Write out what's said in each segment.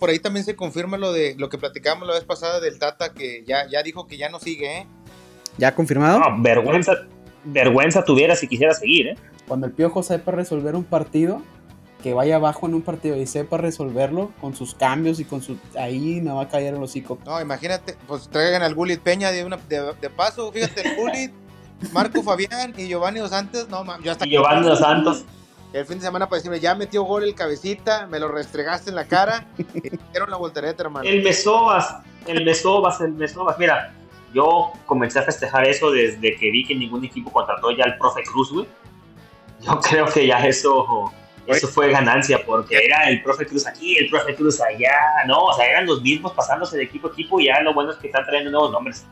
por ahí también se confirma lo de lo que platicábamos la vez pasada del Tata, que ya, ya dijo que ya no sigue, ¿eh? ¿Ya confirmado? No, vergüenza, vergüenza tuviera si quisiera seguir, ¿eh? Cuando el Piojo sepa resolver un partido, que vaya abajo en un partido y sepa resolverlo con sus cambios y con su. Ahí me va a caer el hocico. No, imagínate, pues traigan al Gullit Peña de, una, de, paso, fíjate, el Gullit, Marco Fabián y Giovanni Dos Santos, no, yo hasta y Giovanni Dos Santos. El fin de semana para decirme, ya metió gol el cabecita, me lo restregaste en la cara dieron la voltereta, hermano. El Mesobas, el Mesobas, el Mesobas. Mira, yo comencé a festejar eso desde que vi que ningún equipo contrató ya al profe Cruz, güey. Yo creo que ya eso eso fue ganancia porque era el profe Cruz aquí, el profe Cruz allá, no, o sea, eran los mismos pasándose de equipo a equipo y ya lo bueno es que están trayendo nuevos nombres.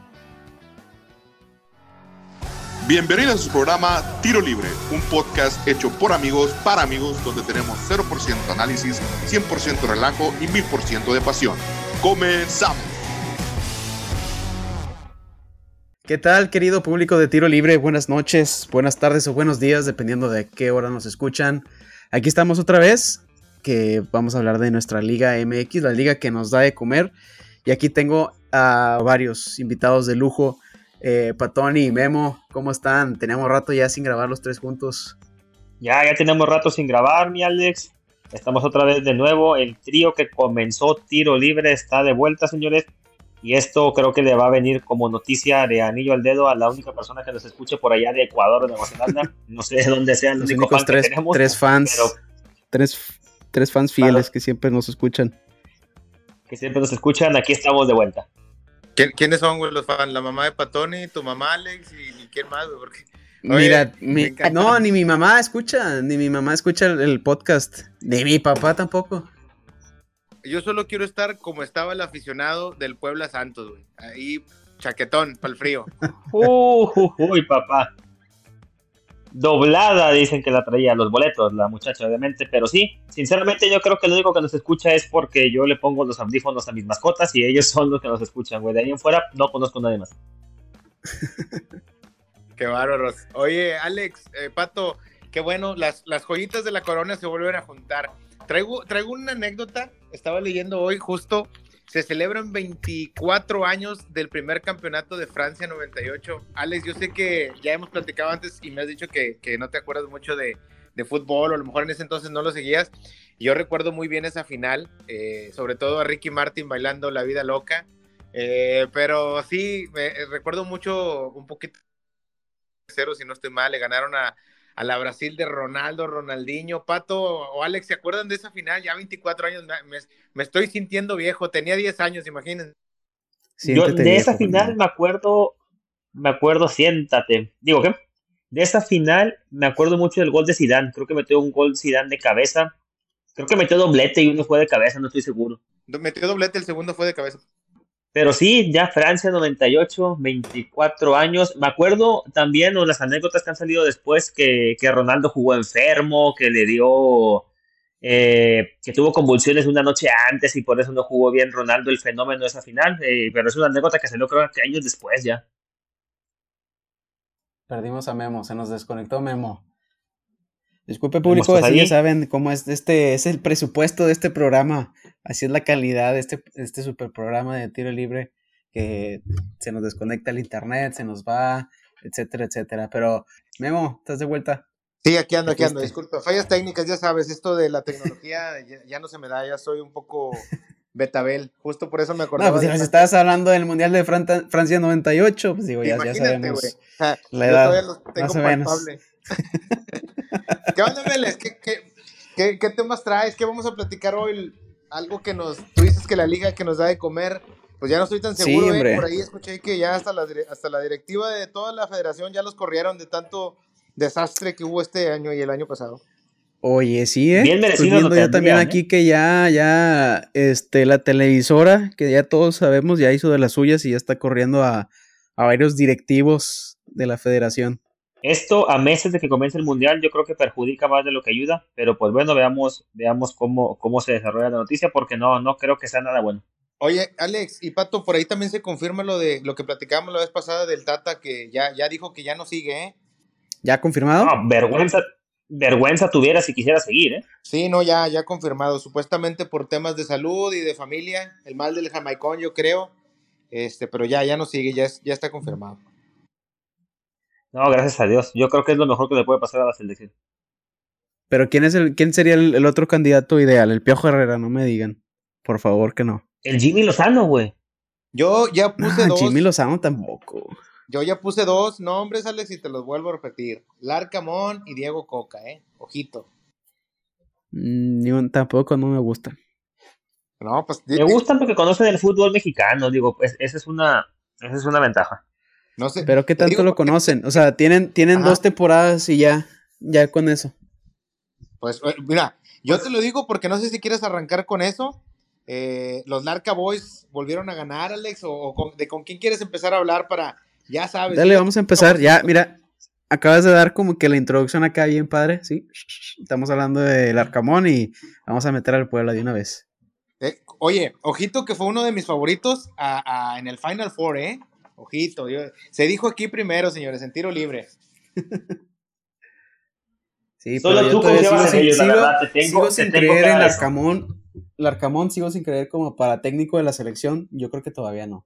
Bienvenidos a su programa Tiro Libre, un podcast hecho por amigos para amigos donde tenemos 0% análisis, 100% relajo y 1000% de pasión. Comenzamos. ¿Qué tal, querido público de Tiro Libre? Buenas noches, buenas tardes o buenos días, dependiendo de qué hora nos escuchan. Aquí estamos otra vez, que vamos a hablar de nuestra Liga MX, la liga que nos da de comer. Y aquí tengo a varios invitados de lujo. Eh, Patoni Memo, ¿cómo están? Tenemos rato ya sin grabar los tres juntos. Ya, ya tenemos rato sin grabar, mi Alex. Estamos otra vez de nuevo. El trío que comenzó tiro libre está de vuelta, señores. Y esto creo que le va a venir como noticia de anillo al dedo a la única persona que nos escuche por allá de Ecuador o de Guatemala. No sé de dónde sean los únicos tres, tres fans. tres, tres fans fieles que siempre nos escuchan. Que siempre nos escuchan, aquí estamos de vuelta. ¿Quiénes son los fans? ¿La mamá de Patoni, tu mamá Alex y, quién más? Porque, Mira, no, ni mi mamá escucha, ni mi mamá escucha el podcast, ni mi papá tampoco. Yo solo quiero estar como estaba el aficionado del Puebla Santos, güey. Ahí, chaquetón, para el frío. Uh, uy, papá. Doblada dicen que la traía los boletos, la muchacha, obviamente, pero sí, sinceramente yo creo que lo único que nos escucha es porque yo le pongo los audífonos a mis mascotas y ellos son los que nos escuchan, güey. De ahí en fuera no conozco a nadie más. Qué bárbaros. Oye, Alex, eh, Pato, qué bueno, las, las joyitas de la corona se vuelven a juntar. Traigo, traigo una anécdota, estaba leyendo hoy justo, se celebran 24 años del primer campeonato de Francia 98. Alex, yo sé que ya hemos platicado antes y me has dicho que, no te acuerdas mucho de, fútbol, o a lo mejor en ese entonces no lo seguías. Yo recuerdo muy bien esa final, eh, sobre todo a Ricky Martin bailando La Vida Loca. Eh, pero sí, me, recuerdo mucho, un poquito, cero si no estoy mal, le ganaron a, a la Brasil de Ronaldo, Ronaldinho, Pato o Alex, ¿se acuerdan de esa final? Ya 24 años, me, estoy sintiendo viejo, tenía 10 años, imagínense. Yo de esa final me acuerdo, me acuerdo, siéntate, digo, ¿qué? De esa final me acuerdo mucho del gol de Zidane, creo que metió un gol Zidane de cabeza, creo que metió doblete y uno fue de cabeza, no estoy seguro. Metió doblete, el segundo fue de cabeza. Pero sí, ya Francia 98, 24 años. Me acuerdo también o las anécdotas que han salido después que, que Ronaldo jugó enfermo, que le dio, eh, que tuvo convulsiones una noche antes y por eso no jugó bien Ronaldo el fenómeno de esa final. Eh, pero es una anécdota que salió creo que años después ya. Perdimos a Memo, se nos desconectó Memo. Disculpe público, así ya saben cómo es este, es el presupuesto de este programa, así es la calidad de este, este super programa de tiro libre, que se nos desconecta el internet, se nos va, etcétera, etcétera. Pero, Memo, ¿estás de vuelta? Sí, aquí ando, aquí ando, disculpa. Fallas técnicas, ya sabes, esto de la tecnología ya, no se me da, ya soy un poco betabel, justo por eso me acordaba. No, pues si estabas hablando del Mundial de Francia 98, pues digo, ya, ya sabemos la edad, más o menos. ¿Qué onda, Meles? ¿Qué, temas traes? ¿Qué vamos a platicar hoy? Algo que nos. Tú dices que la liga que nos da de comer. Pues ya no estoy tan seguro, ¿eh? Por ahí escuché que ya hasta la, hasta la directiva de toda la federación ya los corrieron de tanto desastre que hubo este año y el año pasado. Oye, sí, ¿eh? Bien merecido. viendo ya también ¿eh? aquí que ya, ya, este, la televisora, que ya todos sabemos, ya hizo de las suyas y ya está corriendo a, a varios directivos de la federación. Esto a meses de que comience el mundial yo creo que perjudica más de lo que ayuda, pero pues bueno, veamos, veamos cómo, cómo se desarrolla la noticia porque no, no creo que sea nada bueno. Oye, Alex y Pato, por ahí también se confirma lo de lo que platicábamos la vez pasada del Tata que ya, ya dijo que ya no sigue, ¿eh? ¿Ya confirmado? No, vergüenza, vergüenza tuviera si quisiera seguir, ¿eh? Sí, no, ya, ya confirmado. Supuestamente por temas de salud y de familia, el mal del jamaicón, yo creo. Este, pero ya, ya no sigue, ya, ya está confirmado. No, gracias a Dios. Yo creo que es lo mejor que le puede pasar a la selección. Pero ¿quién es el, quién sería el, otro candidato ideal? El Piojo Herrera, no me digan. Por favor que no. El Jimmy Lozano, güey. Yo ya puse ah, dos. Jimmy Lozano tampoco. Yo ya puse dos nombres, Alex, y te los vuelvo a repetir. Larcamón y Diego Coca, ¿eh? Ojito. Mm, tampoco no me gustan. No, pues. Me gustan porque conocen el fútbol mexicano, digo, pues esa es una, esa es una ventaja. No sé. Pero ¿qué tanto lo conocen? O sea, tienen, tienen dos temporadas y ya, ya con eso. Pues eh, mira, yo te lo digo porque no sé si quieres arrancar con eso. Eh, los Larca Boys volvieron a ganar, Alex, o, de con quién quieres empezar a hablar para, ya sabes. Dale, vamos a empezar. Ya, mira, acabas de dar como que la introducción acá bien padre, ¿sí? Estamos hablando del Arcamón y vamos a meter al Puebla de una vez. Eh, oye, ojito que fue uno de mis favoritos en el Final Four, ¿eh? Ojito, se dijo aquí primero, señores, en tiro libre. sí, Solo pero tú sigo, sin, sigo, sin creer en Larcamón. Larcamón sigo sin creer como para técnico de la selección. Yo creo que todavía no.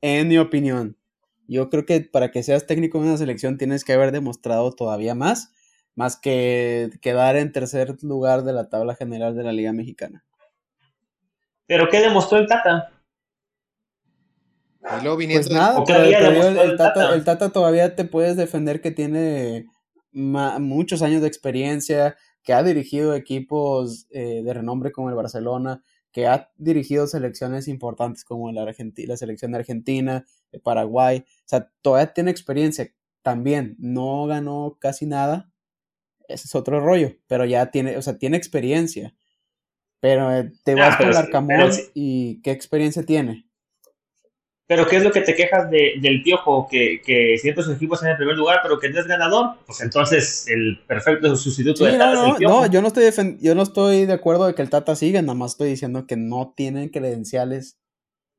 En mi opinión. Yo creo que para que seas técnico de una selección tienes que haber demostrado todavía más, más que quedar en tercer lugar de la tabla general de la Liga Mexicana. ¿Pero qué demostró el Tata? Pues nada, el, tata, todavía te puedes defender que tiene muchos años de experiencia, que ha dirigido equipos eh, de renombre como el Barcelona, que ha dirigido selecciones importantes como la, Argentina, la selección de Argentina, de Paraguay. O sea, todavía tiene experiencia. También no ganó casi nada. Ese es otro rollo, pero ya tiene, o sea, tiene experiencia. Pero eh, te vas a con Arcamón y ¿qué experiencia tiene? Pero ¿qué es lo que te quejas de, del Piojo? Que, que ciertos equipos en el primer lugar, pero que no es ganador. Pues entonces el perfecto sustituto de Tata no, no, yo no, estoy yo no estoy de acuerdo de que el Tata siga, nada más estoy diciendo que no tienen credenciales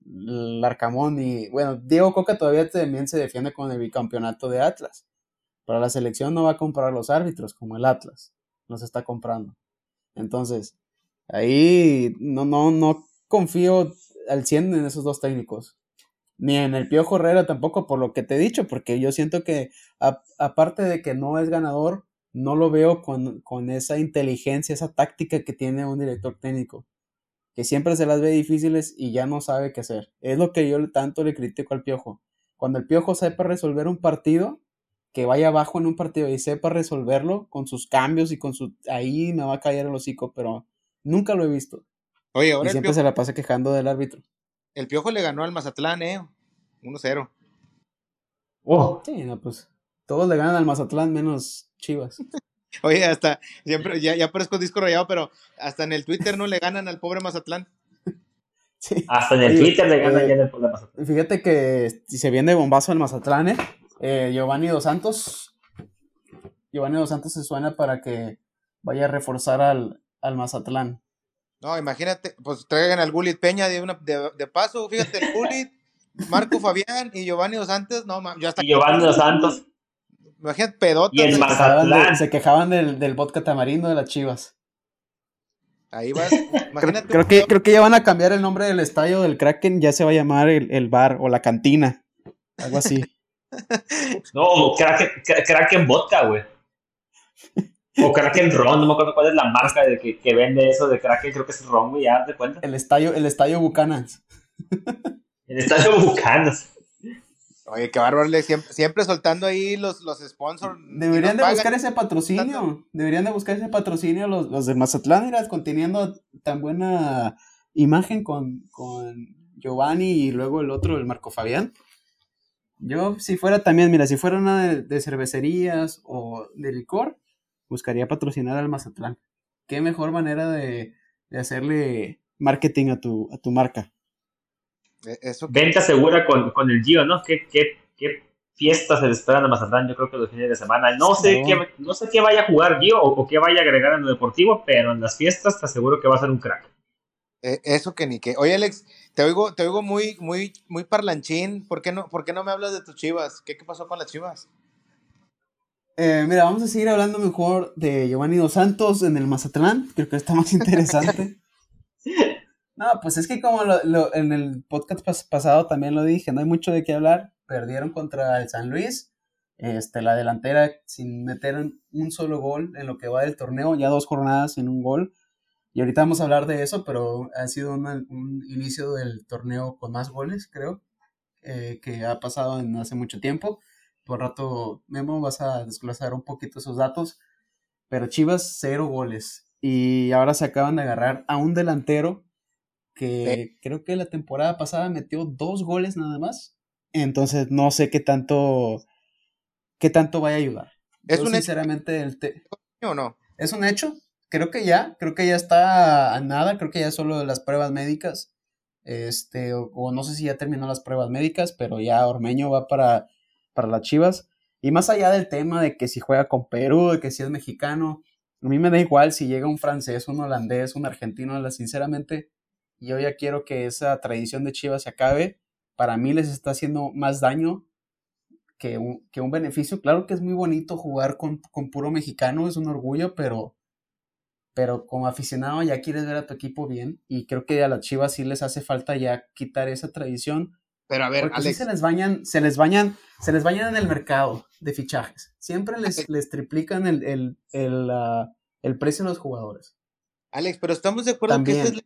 el Arcamón y, bueno, Diego Coca todavía también se defiende con el bicampeonato de Atlas. Para la selección no va a comprar los árbitros como el Atlas, los está comprando. Entonces, ahí no, no, no confío al 100 en esos dos técnicos ni en el Piojo Herrera tampoco, por lo que te he dicho, porque yo siento que aparte de que no es ganador, no lo veo con, con, esa inteligencia, esa táctica que tiene un director técnico, que siempre se las ve difíciles y ya no sabe qué hacer. Es lo que yo tanto le critico al Piojo. Cuando el Piojo sepa resolver un partido, que vaya abajo en un partido y sepa resolverlo con sus cambios y con su... Ahí me va a caer el hocico, pero nunca lo he visto. Oye, ahora y siempre se la pasa quejando del árbitro. El Piojo le ganó al Mazatlán, ¿eh? 1-0. Oh. Sí, no, pues todos le ganan al Mazatlán menos Chivas. Oye, hasta, siempre, ya, ya parezco disco rayado, pero hasta en el Twitter no le ganan al pobre Mazatlán. Sí. Hasta en el Twitter le ganan ya al pobre Mazatlán. Fíjate que si se viene bombazo el Mazatlán, ¿eh? ¿eh? Giovanni Dos Santos. Giovanni Dos Santos se suena para que vaya a reforzar al, al Mazatlán. No, imagínate, pues traigan al Gulit Peña de, una, de, paso, fíjate, el Gulit, Marco Fabián y Giovanni Dos Santos, no, yo hasta... Y Giovanni Dos Santos. Imagínate, pedota. Y el se, quejaban se quejaban del, del vodka tamarindo de las chivas. Ahí vas, imagínate. Creo, que, creo que ya van a cambiar el nombre del estadio del Kraken, ya se va a llamar el, el bar o la cantina, algo así. no, Kraken, Kraken vodka, güey. O Kraken Ron, no me acuerdo cuál es la marca de que, que vende eso de Kraken, creo que es Ron, güey, ya te cuenta. El estadio, el estadio Bucanas. el estadio Bucanas. Oye, qué bárbaro, siempre, siempre soltando ahí los, los sponsors. Deberían de buscar ese patrocinio. Deberían de buscar ese patrocinio los, los de Mazatlán, irás conteniendo tan buena imagen con, con Giovanni y luego el otro, el Marco Fabián. Yo, si fuera también, mira, si fuera una de, de cervecerías o de licor, buscaría patrocinar al Mazatlán. Qué mejor manera de, hacerle marketing a tu, a tu marca. E, eso Venta segura con, el Gio, ¿no? ¿Qué, qué, qué fiestas se le esperan a Mazatlán? Yo creo que los fines de semana. No sé, qué, no sé qué vaya a jugar Gio o, qué vaya a agregar en lo deportivo, pero en las fiestas te aseguro que va a ser un crack. E, eso que ni que. Oye, Alex, te oigo, te oigo muy, muy, muy parlanchín. ¿Por qué, no, ¿Por qué no me hablas de tus chivas? ¿Qué, qué pasó con las chivas? Eh, mira, vamos a seguir hablando mejor de Giovanni Dos Santos en el Mazatlán. Creo que está más interesante. no, pues es que como en el podcast pasado también lo dije, no hay mucho de qué hablar. Perdieron contra el San Luis. Este, la delantera sin meter un solo gol en lo que va del torneo, ya dos jornadas sin un gol. Y ahorita vamos a hablar de eso, pero ha sido un inicio del torneo con más goles, creo, eh, que ha pasado en hace mucho tiempo. Por rato, Memo, vas a desglosar un poquito esos datos. Pero Chivas, cero goles. Y ahora se acaban de agarrar a un delantero que creo que la temporada pasada metió dos goles nada más. Entonces no sé qué tanto, qué tanto vaya a ayudar. ¿Es un sinceramente el o no? Es un hecho. Creo que ya, creo que ya está a nada, creo que ya solo las pruebas médicas. Este, o, o no sé si ya terminó las pruebas médicas, pero ya Ormeño va para para las Chivas. Y más allá del tema de que si juega con Perú, de que si es mexicano, a mí me da igual si llega un francés, un holandés, un argentino, sinceramente, yo ya quiero que esa tradición de Chivas se acabe. Para mí les está haciendo más daño que un, que un beneficio. Claro que es muy bonito jugar con, con, puro mexicano, es un orgullo, pero, pero como aficionado ya quieres ver a tu equipo bien y creo que a las Chivas sí les hace falta ya quitar esa tradición pero a ver, Porque se les bañan, se les bañan, se les bañan en el mercado de fichajes. Siempre les, les triplican el, el, el, ah, el, precio de los jugadores. Alex, pero estamos de acuerdo que esta es la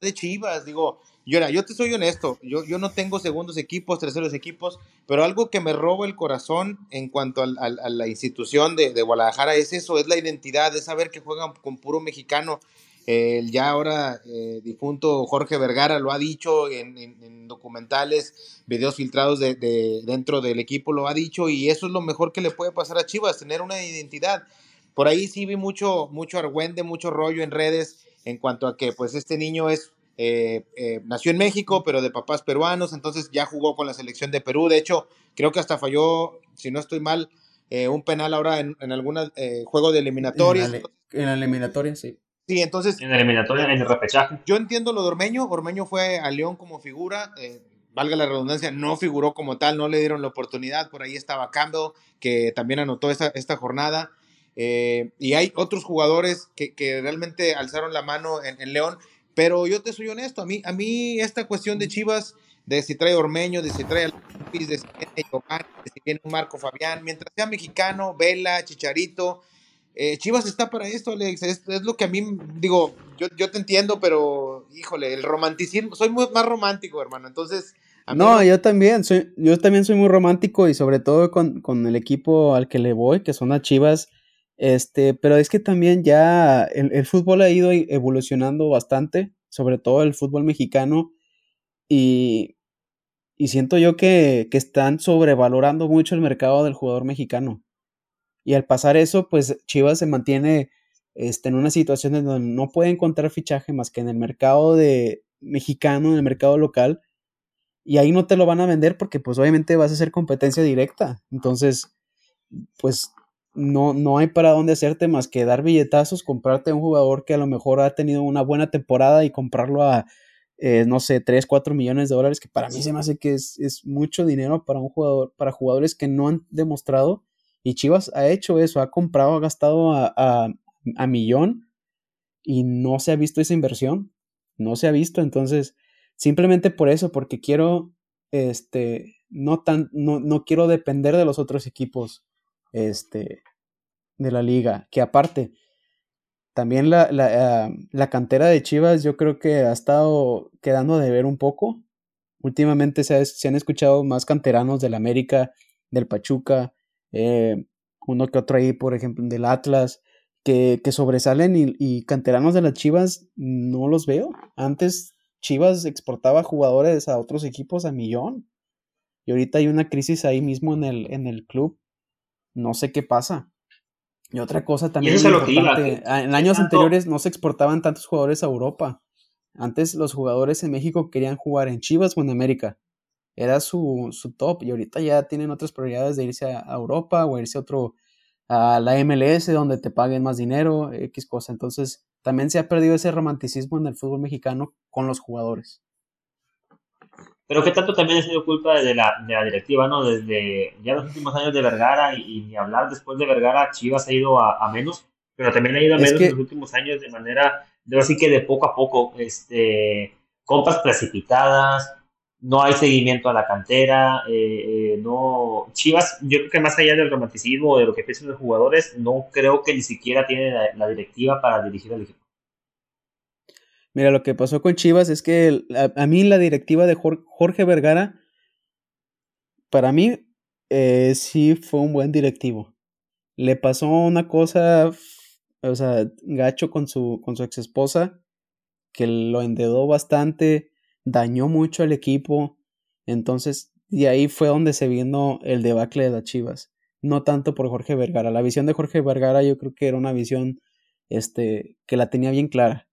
de Chivas. Digo, yo, yo te soy honesto, yo, yo no tengo segundos equipos, terceros equipos, pero algo que me roba el corazón en cuanto a, la institución de, de, Guadalajara es eso, es la identidad, es saber que juegan con puro mexicano. El ya ahora eh, difunto Jorge Vergara lo ha dicho en, documentales, videos filtrados de, dentro del equipo, lo ha dicho, y eso es lo mejor que le puede pasar a Chivas, tener una identidad. Por ahí sí vi mucho, mucho argüende, mucho rollo en redes en cuanto a que pues este niño es eh, eh, nació en México, pero de papás peruanos, entonces ya jugó con la selección de Perú. De hecho, creo que hasta falló, si no estoy mal, un penal ahora en, en algún juego de eliminatorias. En la, eliminatoria, sí. Sí, entonces. En la eliminatoria, en el repechaje. Yo entiendo lo de Ormeño. Ormeño fue a León como figura. Eh, valga la redundancia, no figuró como tal, no le dieron la oportunidad. Por ahí estaba Campbell, que también anotó esta, esta jornada. Eh, y hay otros jugadores que, que, realmente alzaron la mano en, León. Pero yo te soy honesto, a mí, a mí esta cuestión de Chivas, de si trae Ormeño, de si trae Luis, de si viene de si viene Marco Fabián, mientras sea mexicano, Vela, Chicharito, eh, Chivas está para esto, Alex. Es, lo que a mí, digo, yo, yo te entiendo, pero híjole, el romanticismo, soy muy más romántico, hermano. Entonces. No, yo también, soy, yo también soy muy romántico y sobre todo con, con, el equipo al que le voy, que son a Chivas. Este, pero es que también ya el, el fútbol ha ido evolucionando bastante, sobre todo el fútbol mexicano. Y, y siento yo que, que están sobrevalorando mucho el mercado del jugador mexicano. Y al pasar eso, pues Chivas se mantiene este, en una situación en donde no puede encontrar fichaje más que en el mercado de mexicano, en el mercado local. Y ahí no te lo van a vender porque pues obviamente vas a hacer competencia directa. Entonces, pues no, no hay para dónde hacerte más que dar billetazos, comprarte a un jugador que a lo mejor ha tenido una buena temporada y comprarlo a, eh, no sé, 3, 4 millones de dólares, que para mí se me hace que es, es mucho dinero para un jugador, para jugadores que no han demostrado y Chivas ha hecho eso, ha comprado, ha gastado a, a, millón y no se ha visto esa inversión. No se ha visto. Entonces, simplemente por eso, porque quiero, este, no tan, no, no quiero depender de los otros equipos, este, de la liga. Que aparte, también la, la, ah, la, cantera de Chivas yo creo que ha estado quedando de ver un poco. Últimamente se, se han escuchado más canteranos del América, del Pachuca, eh, uno que otro ahí, por ejemplo, del Atlas, que, que sobresalen y, canteranos de las Chivas no los veo. Antes Chivas exportaba jugadores a otros equipos a millón. Y ahorita hay una crisis ahí mismo en el, en el club. No sé qué pasa. Y otra cosa también. Ah, en años anteriores no se exportaban tantos jugadores a Europa. Antes los jugadores en México querían jugar en Chivas o en América era su, su, top y ahorita ya tienen otras prioridades de irse a, Europa o irse a otro a la MLS donde te paguen más dinero, X cosa. Entonces, también se ha perdido ese romanticismo en el fútbol mexicano con los jugadores. Pero que tanto también ha sido culpa de la, de la directiva, ¿no? Desde ya los últimos años de Vergara y, ni hablar después de Vergara, Chivas ha ido a, menos, pero también ha ido a menos en los últimos años de manera, de así que de poco a poco, este, compras precipitadas, no hay seguimiento a la cantera, eh, eh, no, Chivas, yo creo que más allá del romanticismo de lo que piensan los jugadores, no creo que ni siquiera tiene la directiva para dirigir al equipo. Mira, lo que pasó con Chivas es que a, mí la directiva de Jorge Vergara, para mí, eh, sí fue un buen directivo. Le pasó una cosa, o sea, gacho con su, con su ex esposa, que lo endedó bastante, dañó mucho al equipo. Entonces, y ahí fue donde se vino el debacle de las Chivas. No tanto por Jorge Vergara. La visión de Jorge Vergara yo creo que era una visión este, que la tenía bien clara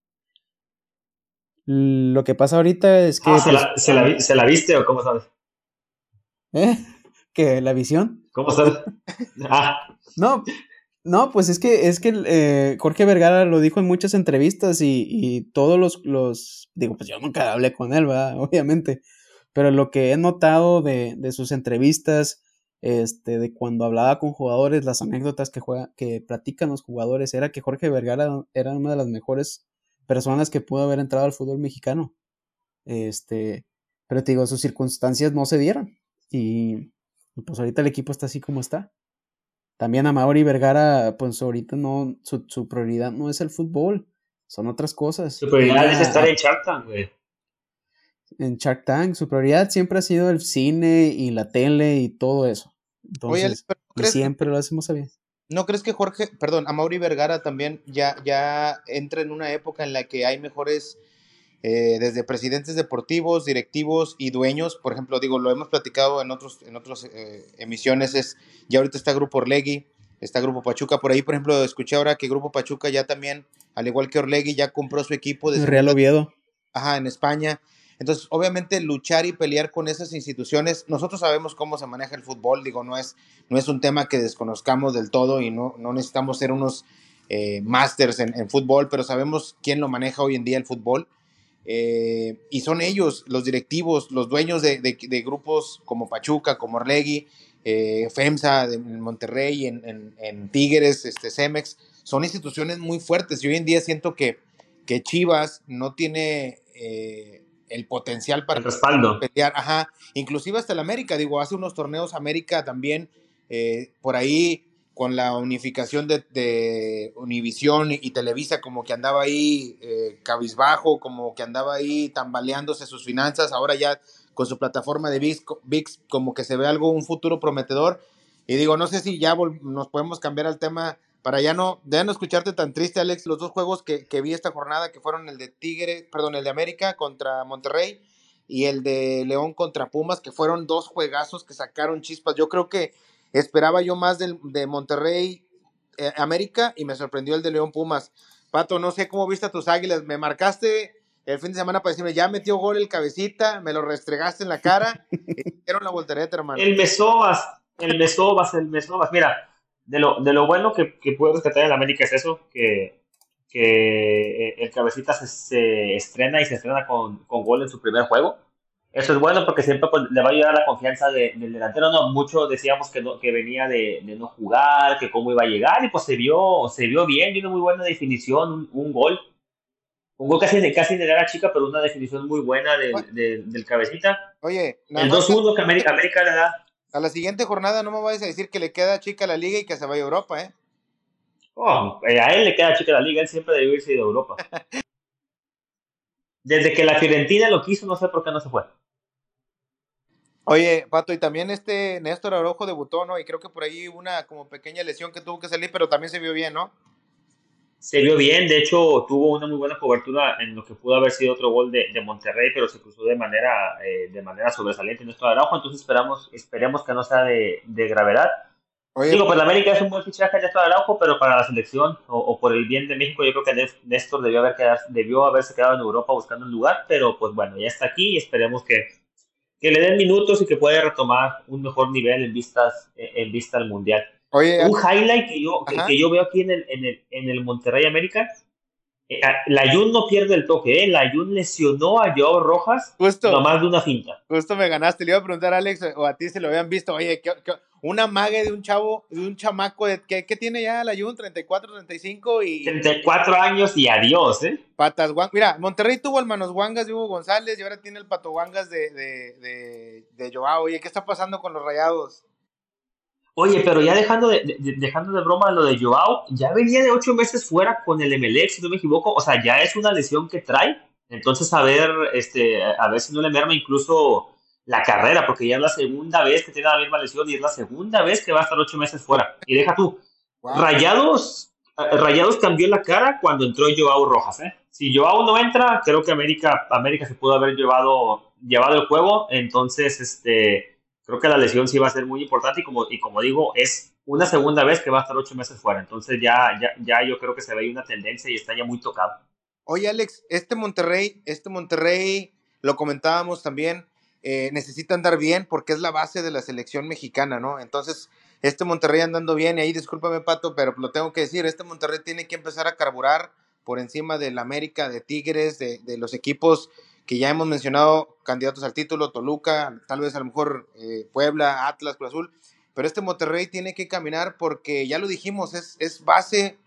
lo que pasa ahorita es que. Ah, pues, ¿se, la, viste o cómo sabes? ¿Eh? ¿Que la visión? ¿Cómo sabes? Ah. No, no, pues es que, es que eh, Jorge Vergara lo dijo en muchas entrevistas y, todos los, los. Digo, pues yo nunca hablé con él, ¿verdad? Obviamente. Pero lo que he notado de, de sus entrevistas, este, de cuando hablaba con jugadores, las anécdotas que, juega, que platican los jugadores, era que Jorge Vergara era una de las mejores personas que pudo haber entrado al fútbol mexicano. Este, pero te digo, sus circunstancias no se dieron. Y, pues ahorita el equipo está así como está. También a Mauri Vergara, pues ahorita no, su, prioridad no es el fútbol, son otras cosas. Su prioridad es estar en Shark Tank, güey. En Shark Tank, su prioridad siempre ha sido el cine y la tele y todo eso. Entonces, siempre lo hacemos bien. ¿No crees que Jorge, perdón, a Mauri Vergara también ya, ya entra en una época en la que hay mejores, eh, desde presidentes deportivos, directivos y dueños? Por ejemplo, digo, lo hemos platicado en otros, en otras eh, emisiones, es, ya ahorita está Grupo Orlegui, está Grupo Pachuca, por ahí, por ejemplo, escuché ahora que Grupo Pachuca ya también, al igual que Orlegui, ya compró su equipo de... Real Oviedo. Ajá, en España. Entonces, obviamente, luchar y pelear con esas instituciones, nosotros sabemos cómo se maneja el fútbol, digo, no es, no es un tema que desconozcamos del todo y no, no necesitamos ser unos eh, masters en, fútbol, pero sabemos quién lo maneja hoy en día el fútbol. Eh, y son ellos, los directivos, los dueños de, grupos como Pachuca, como Orlegui, eh, FEMSA en Monterrey, en, en, Tigres, este, Cemex, son instituciones muy fuertes y hoy en día siento que, que Chivas no tiene el potencial para respaldo. pelear, ajá, inclusive hasta el América, digo, hace unos torneos América también, eh, por ahí con la unificación de, de Univisión y, Televisa, como que andaba ahí eh, cabizbajo, como que andaba ahí tambaleándose sus finanzas, ahora ya con su plataforma de VIX, como que se ve algo, un futuro prometedor, y digo, no sé si ya nos podemos cambiar al tema para ya no, ya no escucharte tan triste, Alex, los dos juegos que, vi esta jornada, que fueron el de Tigre, perdón, el de América contra Monterrey y el de León contra Pumas, que fueron dos juegazos que sacaron chispas. Yo creo que esperaba yo más del, de Monterrey eh, América y me sorprendió el de León Pumas. Pato, no sé cómo viste a tus águilas, me marcaste el fin de semana para decirme, ya metió gol el cabecita, me lo restregaste en la cara y dieron la voltereta, hermano. El Mesobas, el Mesobas, el Mesobas, mira de lo, de lo bueno que, que puedo rescatar en América es eso, que, que eh, el cabecita se, estrena y se estrena con, con, gol en su primer juego. Eso es bueno porque siempre pues, le va a ayudar la confianza del delantero. No, mucho decíamos que, que venía de, de, no jugar, que cómo iba a llegar y pues se vio, se vio bien, una muy buena definición, un, gol. Un gol casi, casi de la chica, pero una definición muy buena del cabecita. Oye, el 2-1 que América, América le da a la siguiente jornada no me vayas a decir que le queda chica la liga y que se vaya a Europa, ¿eh? Oh, eh, a él le queda chica la liga, él siempre debe irse de Europa. Desde que la Fiorentina lo quiso, no sé por qué no se fue. Oye, Pato, y también este Néstor Araujo debutó, ¿no? Y creo que por ahí una como pequeña lesión que tuvo que salir, pero también se vio bien, ¿no? se vio bien, de hecho tuvo una muy buena cobertura en lo que pudo haber sido otro gol de, Monterrey, pero se cruzó de manera, eh, de manera sobresaliente en nuestro Araujo, entonces esperamos, esperemos que no sea de, gravedad. Digo, pues la América es un buen fichaje de nuestro Araujo, pero para la selección o, por el bien de México, yo creo que Néstor debió, haber quedado, debió haberse quedado en Europa buscando un lugar, pero pues bueno, ya está aquí y esperemos que, que le den minutos y que pueda retomar un mejor nivel en, vistas, en vista al Mundial un highlight que yo, que, yo veo aquí en el, en el, en el Monterrey América Eh, la Jun no pierde el toque, ¿eh? La Jun lesionó a Joao Rojas justo, nomás de una finta. Justo me ganaste. Le iba a preguntar a Alex o a ti si lo habían visto. Oye, ¿qué, qué, una mague de un chavo, de un chamaco, de, ¿qué, ¿qué, tiene ya la Jun? 34, 35 y... 34 años y adiós, ¿eh? Patas Mira, Monterrey tuvo al Manos Guangas de Hugo González y ahora tiene el Pato Guangas de, de, de, de Joao. Oye, ¿qué está pasando con los rayados? Oye, pero ya dejando de, de, dejando de broma lo de Joao, ya venía de ocho meses fuera con el MLX, si no me equivoco. O sea, ya es una lesión que trae. Entonces, a ver, este, a ver si no le merma incluso la carrera, porque ya es la segunda vez que tiene la misma lesión y es la segunda vez que va a estar ocho meses fuera. Y deja tú, wow. Rayados, Rayados cambió la cara cuando entró Joao Rojas, ¿eh? Si Joao no entra, creo que América, América se pudo haber llevado, llevado el juego. Entonces, este, creo que la lesión sí va a ser muy importante y como, y como digo, es una segunda vez que va a estar ocho meses fuera. Entonces ya, ya, ya yo creo que se ve una tendencia y está ya muy tocado. Oye, Alex, este Monterrey, este Monterrey, lo comentábamos también, eh, necesita andar bien porque es la base de la selección mexicana, ¿no? Entonces, este Monterrey andando bien, y ahí discúlpame, Pato, pero lo tengo que decir, este Monterrey tiene que empezar a carburar por encima del América, de Tigres, de, de los equipos que ya hemos mencionado, candidatos al título, Toluca, tal vez a lo mejor eh, Puebla, Atlas, Cruz Azul, pero este Monterrey tiene que caminar porque ya lo dijimos, es, es base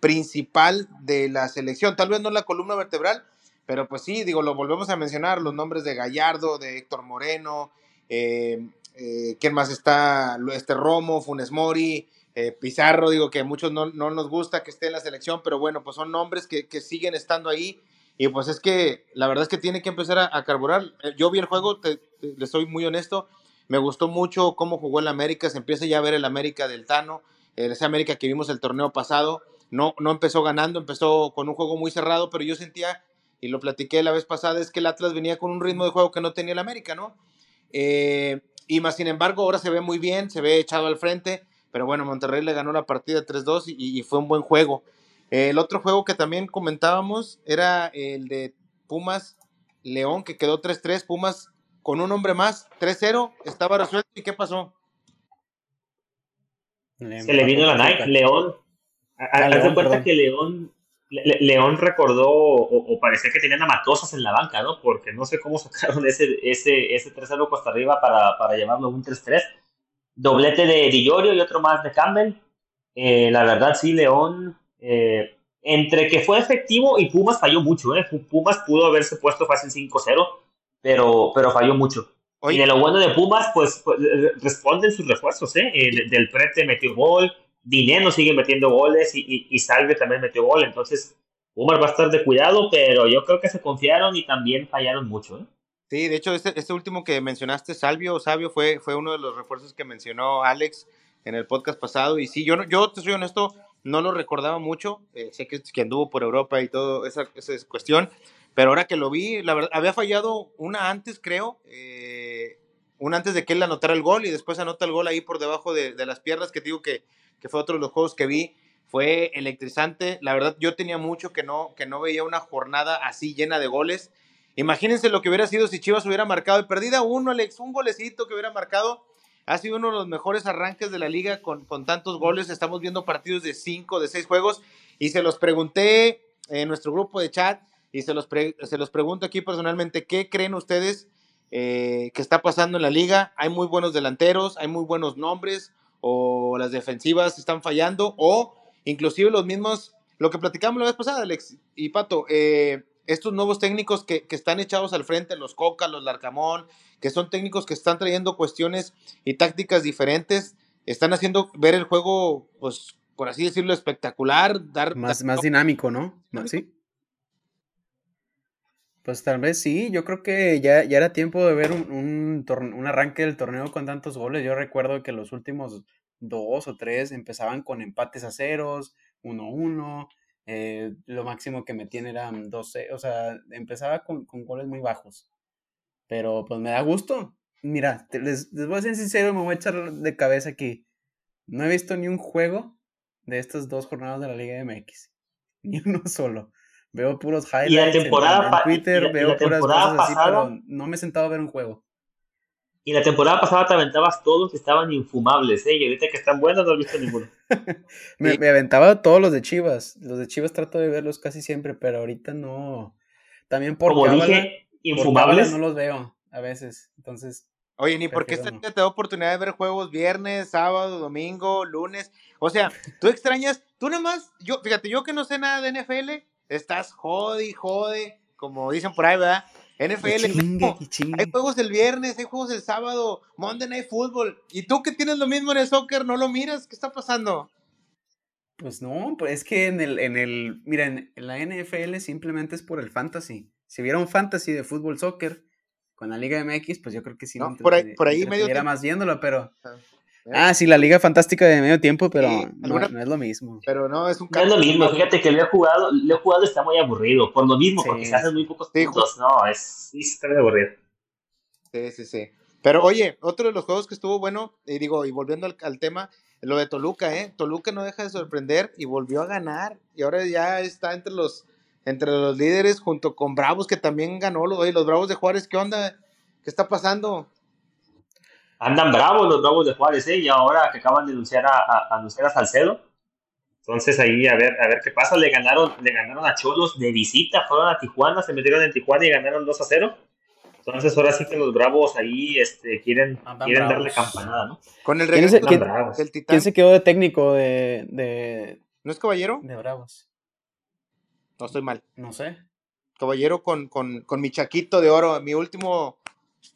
principal de la selección, tal vez no la columna vertebral, pero pues sí, digo, lo volvemos a mencionar, los nombres de Gallardo, de Héctor Moreno, eh, eh, ¿quién más está? Este Romo, Funes Mori, eh, Pizarro, digo que a muchos no, no, nos gusta que esté en la selección, pero bueno, pues son nombres que, que, siguen estando ahí. Y pues es que la verdad es que tiene que empezar a, a carburar. Yo vi el juego, te, te, le soy muy honesto, me gustó mucho cómo jugó el América, se empieza ya a ver el América del Tano, ese América que vimos el torneo pasado, no, no empezó ganando, empezó con un juego muy cerrado, pero yo sentía y lo platiqué la vez pasada, es que el Atlas venía con un ritmo de juego que no tenía el América, ¿no? Eh, y más sin embargo, ahora se ve muy bien, se ve echado al frente, pero bueno, Monterrey le ganó la partida 3-2 y, y, fue un buen juego. Eh, el otro juego que también comentábamos era el de Pumas León, que quedó 3-3, Pumas con un hombre más, 3-0, estaba resuelto, ¿y qué pasó? Se le vino la Nike, León. Haz de cuenta que León le León recordó o, o, parecía que tenían a Matosas en la banca, ¿no? Porque no sé cómo sacaron ese, ese, ese 3-0 Costa Arriba para, para llevarlo un 3-3. Doblete de Dillorio y otro más de Campbell. Eh, la verdad, sí, León, eh, entre que fue efectivo y Pumas falló mucho, ¿eh? Pumas pudo haberse puesto fácil 5-0, pero, pero falló mucho. Oye. Y de lo bueno de Pumas, pues, pues responden sus refuerzos, ¿eh? El, del Prete metió gol, Dineno sigue metiendo goles y, y, Salve también metió gol. Entonces, Pumas va a estar de cuidado, pero yo creo que se confiaron y también fallaron mucho. ¿eh? Sí, de hecho, este, este, último que mencionaste, Salvio, Sabio, fue, fue uno de los refuerzos que mencionó Alex en el podcast pasado. Y sí, yo, yo te soy honesto, no lo recordaba mucho. Eh, sé que, que anduvo por Europa y todo esa, esa cuestión. Pero ahora que lo vi, la verdad, había fallado una antes, creo. Eh, una antes de que él anotara el gol y después anota el gol ahí por debajo de, de las piernas, que digo que que fue otro de los juegos que vi, fue electrizante. La verdad, yo tenía mucho que no, que no veía una jornada así llena de goles. Imagínense lo que hubiera sido si Chivas hubiera marcado y perdida uno, Alex, un golecito que hubiera marcado. Ha sido uno de los mejores arranques de la liga con, con tantos goles. Estamos viendo partidos de cinco, de seis juegos. Y se los pregunté en nuestro grupo de chat y se los, pre, se los pregunto aquí personalmente, ¿qué creen ustedes eh, que está pasando en la liga? Hay muy buenos delanteros, hay muy buenos nombres o las defensivas están fallando, o inclusive los mismos, lo que platicamos la vez pasada, Alex y Pato, eh, estos nuevos técnicos que, que, están echados al frente, los Coca, los Larcamón, que son técnicos que están trayendo cuestiones y tácticas diferentes, están haciendo ver el juego, pues, por así decirlo, espectacular, dar... Más, más dinámico, ¿no? Sí. Pues tal vez sí, yo creo que ya, ya era tiempo de ver un, un, un, arranque del torneo con tantos goles. Yo recuerdo que los últimos dos o tres empezaban con empates a ceros, 1-1, eh, lo máximo que metían eran 12, o sea, empezaba con, con, goles muy bajos. Pero pues me da gusto. Mira, les, les voy a ser sincero, me voy a echar de cabeza aquí. No he visto ni un juego de estas dos jornadas de la Liga MX. Ni uno solo. Veo puros highlights y la temporada en, en Twitter, y la, veo y la puras cosas pasada, así, pero no me he sentado a ver un juego. Y la temporada pasada te aventabas todos que estaban infumables, ¿eh? Y ahorita que están buenos no he visto ninguno. me, me, aventaba todos los de Chivas. Los de Chivas trato de verlos casi siempre, pero ahorita no. También por Como dije, infumables. no los veo a veces. Entonces. Oye, ni porque esta no. te da oportunidad de ver juegos viernes, sábado, domingo, lunes. O sea, tú extrañas, tú nomás, yo, fíjate, yo que no sé nada de NFL, estás jode, jode, como dicen por ahí, ¿verdad? NFL, chingue, hay juegos el viernes, hay juegos el sábado, Monday Night Football. Y tú que tienes lo mismo en el soccer, ¿no lo miras? ¿Qué está pasando? Pues no, pues es que en el, en el, mira, en la NFL simplemente es por el fantasy. Si hubiera un fantasy de fútbol, soccer, con la Liga MX, pues yo creo que sí. No, por ahí, por ahí medio más viéndolo, pero... Ah, sí, la Liga Fantástica de medio tiempo, pero sí, no, no, es lo mismo. Pero no, es un No es lo mismo, fíjate que lo he jugado, lo he jugado está muy aburrido, por lo mismo, sí, porque se hacen muy pocos sí, puntos, no, es, está muy aburrido. Sí, sí, sí. Pero oye, otro de los juegos que estuvo bueno, y digo, y volviendo al, al, tema, lo de Toluca, ¿eh? Toluca no deja de sorprender y volvió a ganar, y ahora ya está entre los, entre los líderes junto con Bravos, que también ganó, oye, los Bravos de Juárez, ¿qué onda? ¿Qué está pasando? Andan bravos los bravos de Juárez, ¿eh? Y ahora que acaban de anunciar a, a, a, anunciar a Salcedo. Entonces ahí a ver, a ver qué pasa. Le ganaron, le ganaron a Cholos de visita, fueron a Tijuana, se metieron en Tijuana y ganaron 2 a 0. Entonces ahora sí que los bravos ahí este, quieren, quieren darle campanada, ¿no? Con el ¿Quién, se, ¿quién, del titán. ¿Quién se quedó de técnico de, de. ¿No es caballero? De bravos. No estoy mal. No sé. Caballero con, con, con mi chaquito de oro, mi último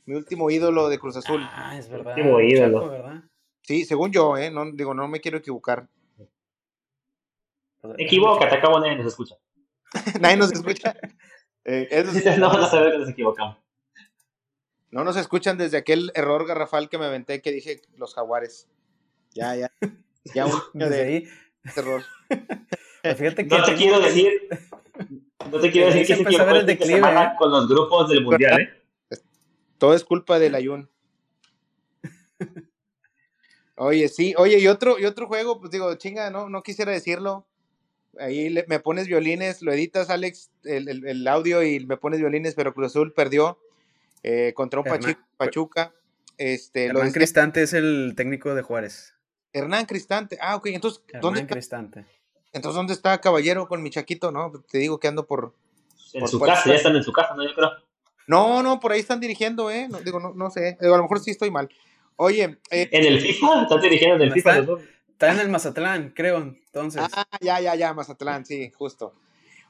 mi último ídolo de Cruz Azul. Ah, es verdad. Último ídolo. Chaco, ¿verdad? Sí, según yo, ¿eh? No, digo, no me quiero equivocar. Equivócate, acabo nadie nos escucha. nadie nos escucha. Eh, eso sí, no van a saber que nos equivocamos. No nos escuchan desde aquel error garrafal que me aventé que dije los jaguares. Ya, ya. Ya un año de ahí. error. Fíjate que no te quiero decir. No te quiero decir que se el declive, ¿eh? con los grupos del mundial, ¿eh? Todo es culpa del Ayun. Oye, sí, oye, y otro, y otro juego, pues digo, chinga, no, no quisiera decirlo. Ahí le, me pones violines, lo editas, Alex, el, el, el, audio y me pones violines, pero Cruz Azul perdió eh, contra un Pachuca. Pachuca. Este, Hernán lo Cristante es el técnico de Juárez. Hernán Cristante, ah, ok, entonces, Hernán ¿dónde está? Cristante. Entonces, ¿dónde está Caballero con mi chaquito? No, te digo que ando por... En por su casa, ya están en su casa, ¿no? Yo creo. No, no, por ahí están dirigiendo, ¿eh? No, digo, no, no sé. A lo mejor sí estoy mal. Oye. Eh, ¿En el FIFA? ¿Están dirigiendo en el FIFA? Está, está, en el Mazatlán, creo. Entonces. Ah, ya, ya, ya, Mazatlán, sí, justo.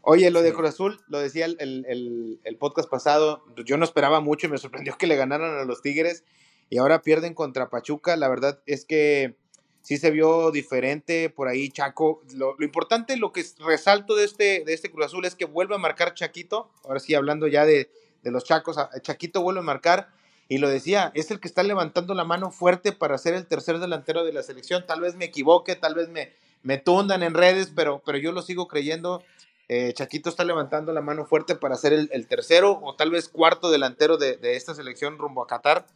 Oye, lo de Cruz Azul, lo decía el, el, el, podcast pasado, yo no esperaba mucho y me sorprendió que le ganaran a los Tigres y ahora pierden contra Pachuca. La verdad es que sí se vio diferente por ahí, Chaco. Lo, lo importante, lo que resalto de este, de este Cruz Azul es que vuelve a marcar Chaquito. Ahora sí, hablando ya de, de los Chacos. Chaquito vuelve a marcar y lo decía, es el que está levantando la mano fuerte para ser el tercer delantero de la selección. Tal vez me equivoque, tal vez me, me tundan en redes, pero, pero yo lo sigo creyendo. Eh, Chaquito está levantando la mano fuerte para ser el, tercero o tal vez cuarto delantero de, de esta selección rumbo a Qatar.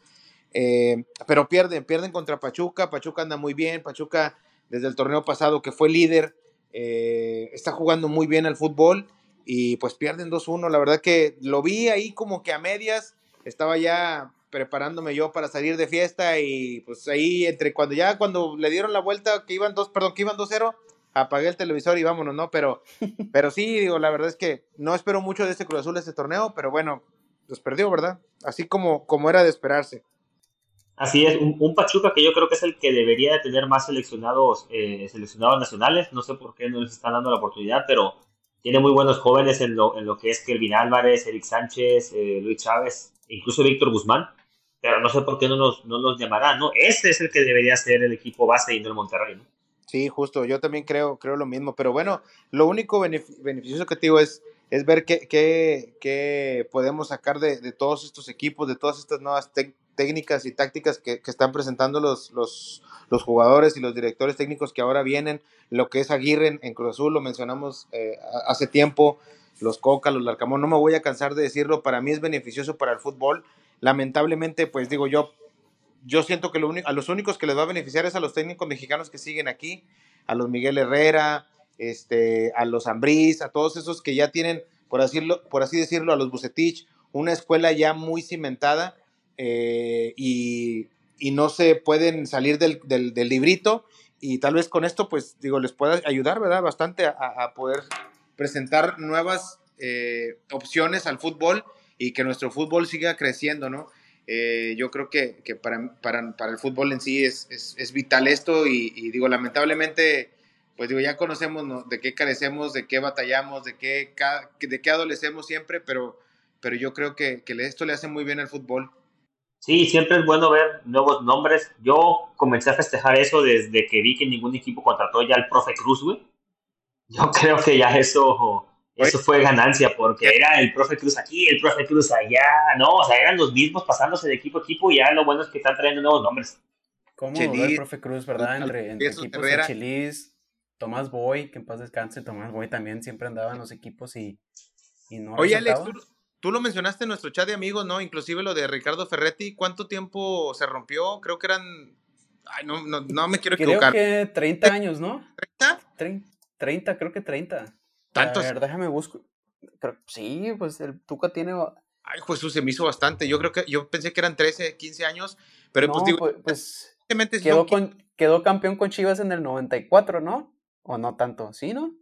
Eh, pero pierden, pierden contra Pachuca. Pachuca anda muy bien. Pachuca, desde el torneo pasado que fue líder, eh, está jugando muy bien al fútbol y pues pierden 2-1. La verdad que lo vi ahí como que a medias, estaba ya preparándome yo para salir de fiesta y pues ahí entre cuando ya cuando le dieron la vuelta que iban dos, perdón, que iban 2-0, apagué el televisor y vámonos, ¿no? Pero pero sí, digo, la verdad es que no espero mucho de este Cruz Azul este torneo, pero bueno, pues perdió, ¿verdad? Así como como era de esperarse. Así es, un, un, Pachuca que yo creo que es el que debería de tener más seleccionados, eh, seleccionados nacionales. No sé por qué no les están dando la oportunidad, pero tiene muy buenos jóvenes en lo, en lo que es Kelvin Álvarez, Eric Sánchez, eh, Luis Chávez, incluso Víctor Guzmán, pero no sé por qué no nos, no nos llamará, ¿no? Este es el que debería ser el equipo base y no el Monterrey, ¿no? Sí, justo, yo también creo, creo lo mismo, pero bueno, lo único beneficioso que te digo es, es ver qué, qué, qué podemos sacar de, de, todos estos equipos, de todas estas nuevas técnicas y tácticas que, están presentando los, los, jugadores y los directores técnicos que ahora vienen, lo que es Aguirre en, Cruz Azul, lo mencionamos eh, hace tiempo, los Coca, los Larcamón, no me voy a cansar de decirlo, para mí es beneficioso para el fútbol, lamentablemente, pues digo yo, yo siento que a los únicos que les va a beneficiar es a los técnicos mexicanos que siguen aquí, a los Miguel Herrera, este, a los Ambriz, a todos esos que ya tienen, por, decirlo, por así decirlo, a los Bucetich, una escuela ya muy cimentada eh, y, no se pueden salir del, librito y tal vez con esto, pues digo, les pueda ayudar, ¿verdad? Bastante a, poder presentar nuevas eh, opciones al fútbol y que nuestro fútbol siga creciendo, ¿no? Eh, yo creo que, para, para, el fútbol en sí es, es, vital esto y, digo, lamentablemente, pues digo, ya conocemos de qué carecemos, de qué batallamos, de qué, de qué adolecemos siempre, pero, pero yo creo que, que esto le hace muy bien al fútbol. Sí, siempre es bueno ver nuevos nombres. Yo comencé a festejar eso desde que vi que ningún equipo contrató ya al profe Cruz, güey. Yo creo que ya eso, eso fue ganancia, porque era el profe Cruz aquí, el profe Cruz allá, ¿no? O sea, eran los mismos pasándose de equipo a equipo y ya lo bueno es que están trayendo nuevos nombres. ¿Cómo el profe Cruz, verdad? Entre, entre equipos de Chelis, Tomás Boy, que en paz descanse, Tomás Boy también siempre andaba en los equipos y, y no Oye, Alex, Tú lo mencionaste en nuestro chat de amigos, ¿no? Inclusive lo de Ricardo Ferretti. ¿Cuánto tiempo se rompió? Creo que eran... Ay, no, no, no me quiero equivocar. Creo que 30 años, ¿no? ¿30? 30, creo que 30. ¿Tantos? A ver, déjame buscar. sí, pues el Tuca tiene... Ay, Jesús, se me hizo bastante. Yo creo que... Yo pensé que eran 13, 15 años. Pero pues digo... Pues, pues quedó, con, quedó campeón con Chivas en el 94, ¿no? O no tanto, ¿sí, no?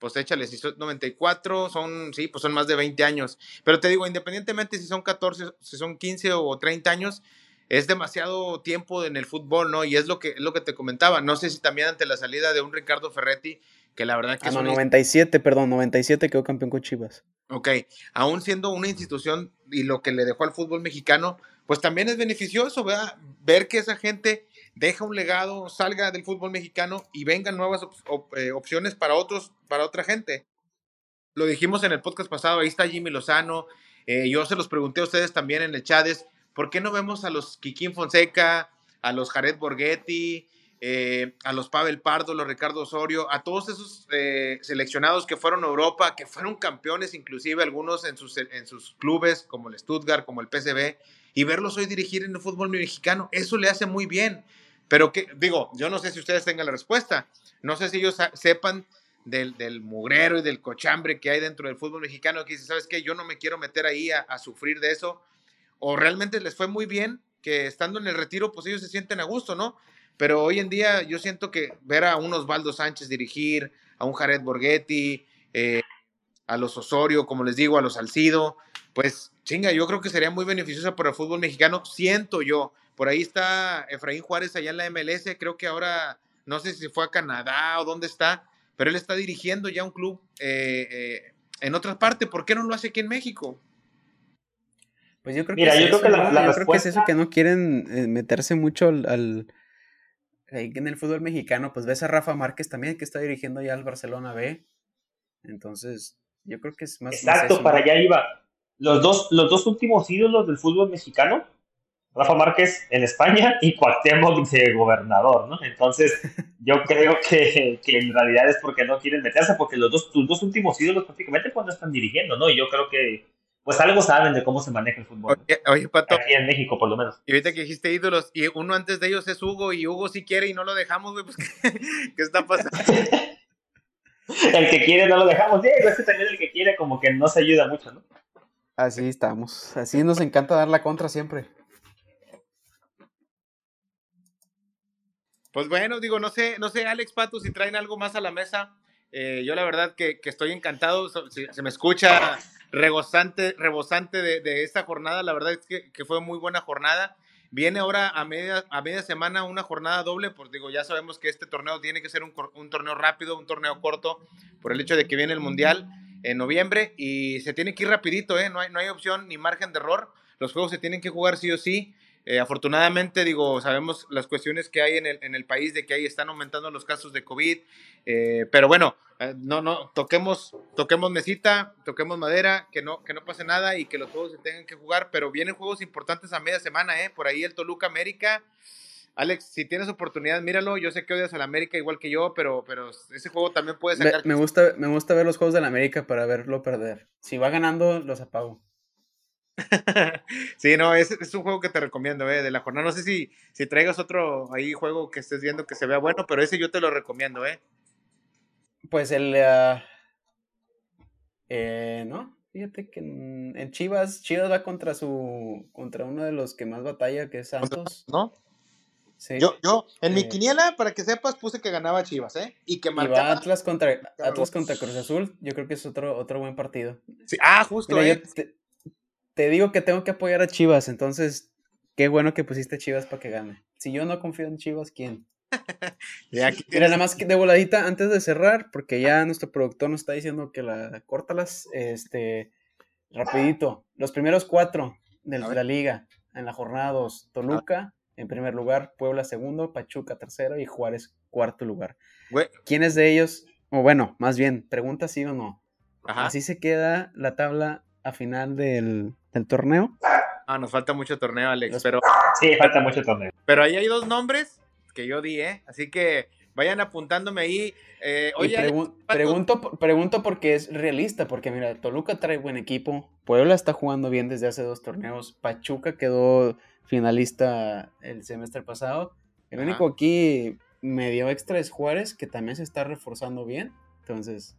Pues échale, si son 94, son, sí, pues son más de 20 años. Pero te digo, independientemente si son 14, si son 15 o 30 años, es demasiado tiempo en el fútbol, ¿no? Y es lo que, es lo que te comentaba. No sé si también ante la salida de un Ricardo Ferretti, que la verdad que... Ah, no, 97, perdón, 97 quedó campeón con Chivas. Ok, aún siendo una institución y lo que le dejó al fútbol mexicano, pues también es beneficioso, ¿verdad? Ver que esa gente deja un legado, salga del fútbol mexicano y vengan nuevas eh, opciones para otros, para otra gente. Lo dijimos en el podcast pasado, ahí está Jimmy Lozano, eh, yo se los pregunté a ustedes también en el chat, ¿por qué no vemos a los Kikín Fonseca, a los Jared Borghetti, eh, a los Pavel Pardo, los Ricardo Osorio, a todos esos seleccionados que fueron a Europa, que fueron campeones, inclusive algunos en sus, en sus clubes, como el Stuttgart, como el PSV, y verlos hoy dirigir en el fútbol mexicano, eso le hace muy bien. Pero que, digo, yo no sé si ustedes tengan la respuesta. No sé si ellos sepan del, del, mugrero y del cochambre que hay dentro del fútbol mexicano, que dice, ¿sabes qué? Yo no me quiero meter ahí a, sufrir de eso. O realmente les fue muy bien que estando en el retiro, pues ellos se sienten a gusto, ¿no? Pero hoy en día yo siento que ver a un Osvaldo Sánchez dirigir, a un Jared Borghetti, eh, a los Osorio, como les digo, a los Salcido, pues chinga, yo creo que sería muy beneficiosa para el fútbol mexicano, siento yo. Por ahí está Efraín Juárez allá en la MLS, creo que ahora, no sé si fue a Canadá o dónde está, pero él está dirigiendo ya un club eh, eh, en otra parte. ¿Por qué no lo hace aquí en México? Pues yo creo que, es, eso, que es eso que no quieren eh, meterse mucho al, en el fútbol mexicano. Pues ves a Rafa Márquez también que está dirigiendo ya al Barcelona B. Entonces, yo creo que es más. Exacto, para allá iba. Los dos, los dos últimos ídolos del fútbol mexicano Rafa Márquez en España y Cuauhtémoc de gobernador, ¿no? Entonces, yo creo que, que, en realidad es porque no quieren meterse, porque los dos, tus dos últimos ídolos prácticamente cuando están dirigiendo, ¿no? Y yo creo que, pues algo saben de cómo se maneja el fútbol. Oye, Pato. Aquí en México, por lo menos. Y ahorita que dijiste ídolos, y uno antes de ellos es Hugo, y Hugo sí quiere y no lo dejamos, güey, pues, ¿qué, está pasando? el que quiere no lo dejamos, Diego, es que también el que quiere como que no se ayuda mucho, ¿no? Así estamos, así nos encanta dar la contra siempre. Pues bueno, digo, no sé, no sé, Alex Pato, si traen algo más a la mesa. Eh, yo la verdad que, estoy encantado, se, me escucha rebosante, rebosante de, esta jornada, la verdad es que, fue muy buena jornada. Viene ahora a media, a media semana una jornada doble, pues digo, ya sabemos que este torneo tiene que ser un, un torneo rápido, un torneo corto, por el hecho de que viene el Mundial en noviembre y se tiene que ir rapidito, ¿eh? no, hay, no hay opción ni margen de error, los juegos se tienen que jugar sí o sí. Eh, afortunadamente, digo, sabemos las cuestiones que hay en el, en el, país de que ahí están aumentando los casos de COVID, eh, pero bueno, eh, no, no, toquemos, toquemos mesita, toquemos madera, que no, que no pase nada y que los juegos se tengan que jugar, pero vienen juegos importantes a media semana, ¿eh? Por ahí el Toluca América. Alex, si tienes oportunidad, míralo. Yo sé que odias al América igual que yo, pero, pero ese juego también puede sacar. Me, gusta, me gusta ver los juegos del América para verlo perder. Si va ganando, los apago. sí, no, es, es, un juego que te recomiendo, eh, de la jornada. No sé si, si traigas otro ahí juego que estés viendo que se vea bueno, pero ese yo te lo recomiendo, eh. Pues el. Ah, eh, ¿No? Fíjate que en, Chivas, Chivas va contra su contra uno de los que más batalla, que es Santos. ¿No? Sí. Yo, yo, en mi eh, quiniela, para que sepas, puse que ganaba Chivas, ¿eh? Y que marcaba. Atlas contra, Atlas contra Cruz Azul, yo creo que es otro, otro buen partido. Sí. Ah, justo, eh. te, digo que tengo que apoyar a Chivas, entonces, qué bueno que pusiste Chivas para que gane. Si yo no confío en Chivas, ¿quién? ya, Mira, nada más que de voladita, antes de cerrar, porque ya nuestro productor nos está diciendo que la córtalas, este, rapidito. Los primeros cuatro de la liga en la jornada 2, Toluca en primer lugar, Puebla segundo, Pachuca tercero y Juárez cuarto lugar. ¿Quiénes de ellos, o bueno, más bien, pregunta sí o no? ¿Así se queda la tabla a final del, torneo? Ah, nos falta mucho torneo, Alex, pero... Sí, falta mucho torneo. Pero ahí hay dos nombres que yo di, ¿eh? Así que vayan apuntándome ahí. Eh, oye, pregunto, pregunto porque es realista, porque mira, Toluca trae buen equipo, Puebla está jugando bien desde hace dos torneos, Pachuca quedó finalista el semestre pasado. El único aquí medio extra es Juárez, que también se está reforzando bien. Entonces,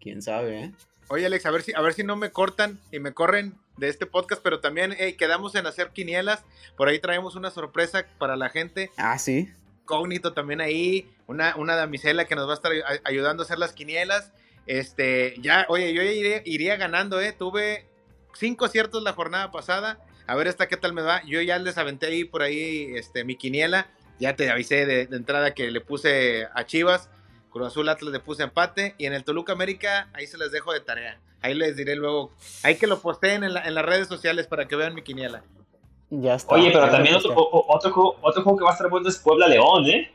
quién sabe, ¿eh? Oye, Alex, a ver si, a ver si no me cortan y me corren de este podcast, pero también quedamos en hacer quinielas. Por ahí traemos una sorpresa para la gente. Ah, sí. Cógnito también ahí, una, una damisela que nos va a estar ayudando a hacer las quinielas. Este, ya, oye, yo iría, iría ganando, ¿eh? Tuve cinco aciertos la jornada pasada a ver esta qué tal me va. Yo ya les aventé ahí por ahí este, mi quiniela. Ya te avisé de, entrada que le puse a Chivas. Cruz Azul Atlas le puse empate. Y en el Toluca América, ahí se les dejo de tarea. Ahí les diré luego. Hay que lo posteen en, las redes sociales para que vean mi quiniela. Ya está. Oye, pero también otro, otro, juego, que va a estar bueno es Puebla León, ¿eh?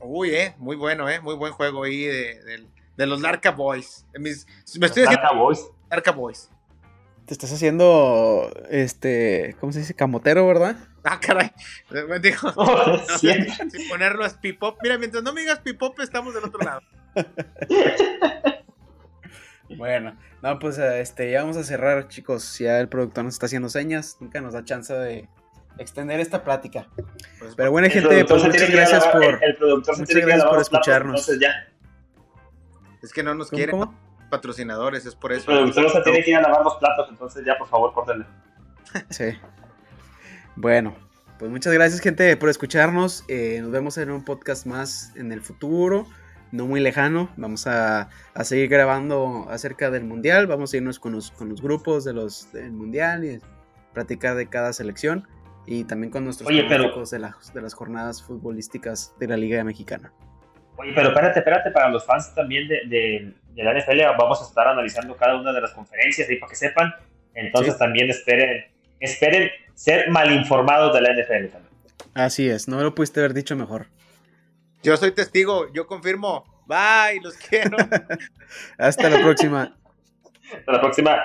Uy, eh, muy bueno, eh, muy buen juego ahí de, los Larca Boys. Mis, me estoy Larca Boys. Larca Boys. Te estás haciendo, este, ¿cómo se dice? Camotero, ¿verdad? Ah, caray. Me dijo, oh, no sé si ponerlo a pipop. Mira, mientras no me digas pipop, estamos del otro lado. bueno, no, pues este, ya vamos a cerrar, chicos. Ya el productor nos está haciendo señas. Nunca nos da chance de extender esta plática. Pues, Pero bueno, gente, pues muchas gracias por, el, productor muchas gracias por escucharnos. ya. Es que no nos quiere patrocinadores, es por eso. El productor se tiene que ir a lavar los platos, entonces ya por favor córtenle. sí. Bueno, pues muchas gracias gente por escucharnos. Eh, nos vemos en un podcast más en el futuro, no muy lejano. Vamos a, a seguir grabando acerca del mundial. Vamos a irnos con los, con los grupos de los, del mundial y platicar de cada selección. Y también con nuestros Oye, de, de las jornadas futbolísticas de la Liga Mexicana. Oye, pero espérate, espérate, para los fans también de, de, la NFL vamos a estar analizando cada una de las conferencias ahí para que sepan. Entonces también esperen, esperen ser mal informados de la NFL también. Así es, no lo pudiste haber dicho mejor. Yo soy testigo, yo confirmo. Bye, los quiero. Hasta la próxima. Hasta la próxima.